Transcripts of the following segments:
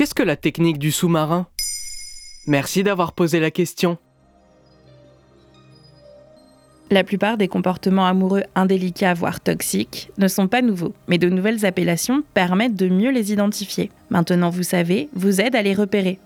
Qu'est-ce que la technique du sous-marin? Merci d'avoir posé la question. La plupart des comportements amoureux indélicats, voire toxiques, ne sont pas nouveaux, mais de nouvelles appellations permettent de mieux les identifier. Maintenant, vous savez, vous aide à les repérer.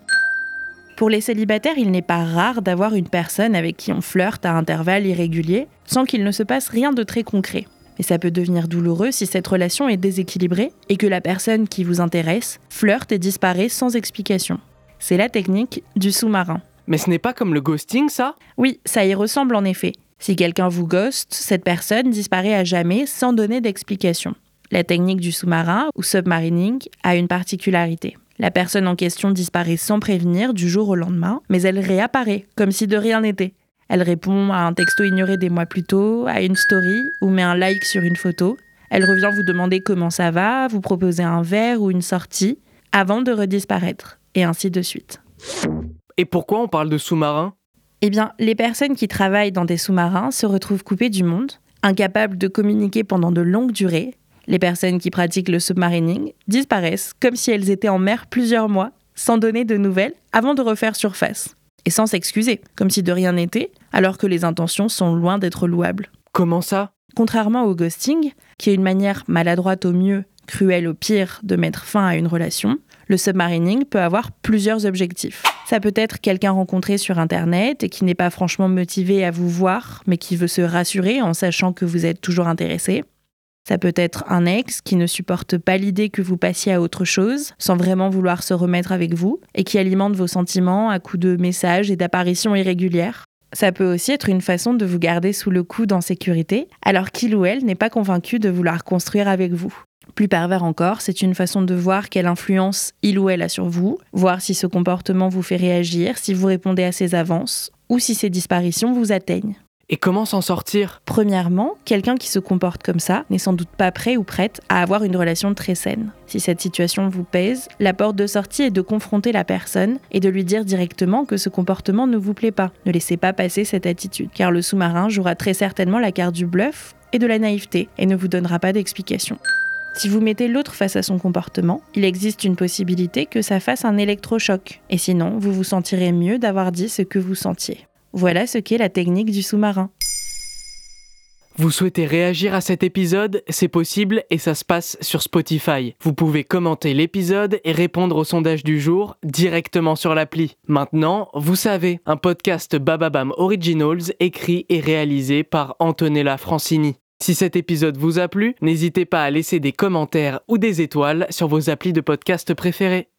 Pour les célibataires, il n'est pas rare d'avoir une personne avec qui on flirte à intervalles irréguliers, sans qu'il ne se passe rien de très concret. Mais ça peut devenir douloureux si cette relation est déséquilibrée et que la personne qui vous intéresse flirte et disparaît sans explication. C'est la technique du sous-marin. Mais ce n'est pas comme le ghosting, ça? Oui, ça y ressemble en effet. Si quelqu'un vous ghost, cette personne disparaît à jamais sans donner d'explication. La technique du sous-marin, ou submarining, a une particularité. La personne en question disparaît sans prévenir du jour au lendemain, mais elle réapparaît, comme si de rien n'était. Elle répond à un texto ignoré des mois plus tôt, à une story ou met un like sur une photo. Elle revient vous demander comment ça va, vous proposer un verre ou une sortie, avant de redisparaître, et ainsi de suite. Et pourquoi on parle de sous-marin Eh bien, les personnes qui travaillent dans des sous-marins se retrouvent coupées du monde, incapables de communiquer pendant de longues durées. Les personnes qui pratiquent le submarining disparaissent comme si elles étaient en mer plusieurs mois, sans donner de nouvelles, avant de refaire surface et sans s'excuser, comme si de rien n'était, alors que les intentions sont loin d'être louables. Comment ça? Contrairement au ghosting, qui est une manière maladroite au mieux, cruelle au pire de mettre fin à une relation, le submarining peut avoir plusieurs objectifs. Ça peut être quelqu'un rencontré sur Internet et qui n'est pas franchement motivé à vous voir, mais qui veut se rassurer en sachant que vous êtes toujours intéressé. Ça peut être un ex qui ne supporte pas l'idée que vous passiez à autre chose, sans vraiment vouloir se remettre avec vous, et qui alimente vos sentiments à coups de messages et d'apparitions irrégulières. Ça peut aussi être une façon de vous garder sous le coude en sécurité, alors qu'il ou elle n'est pas convaincu de vouloir construire avec vous. Plus pervers encore, c'est une façon de voir quelle influence il ou elle a sur vous, voir si ce comportement vous fait réagir, si vous répondez à ses avances, ou si ses disparitions vous atteignent. Et comment s'en sortir? Premièrement, quelqu'un qui se comporte comme ça n'est sans doute pas prêt ou prête à avoir une relation très saine. Si cette situation vous pèse, la porte de sortie est de confronter la personne et de lui dire directement que ce comportement ne vous plaît pas. Ne laissez pas passer cette attitude, car le sous-marin jouera très certainement la carte du bluff et de la naïveté et ne vous donnera pas d'explication. Si vous mettez l'autre face à son comportement, il existe une possibilité que ça fasse un électrochoc. Et sinon, vous vous sentirez mieux d'avoir dit ce que vous sentiez. Voilà ce qu'est la technique du sous-marin. Vous souhaitez réagir à cet épisode? C'est possible et ça se passe sur Spotify. Vous pouvez commenter l'épisode et répondre au sondage du jour directement sur l'appli. Maintenant, vous savez, un podcast Bababam Originals écrit et réalisé par Antonella Francini. Si cet épisode vous a plu, n'hésitez pas à laisser des commentaires ou des étoiles sur vos applis de podcast préférés.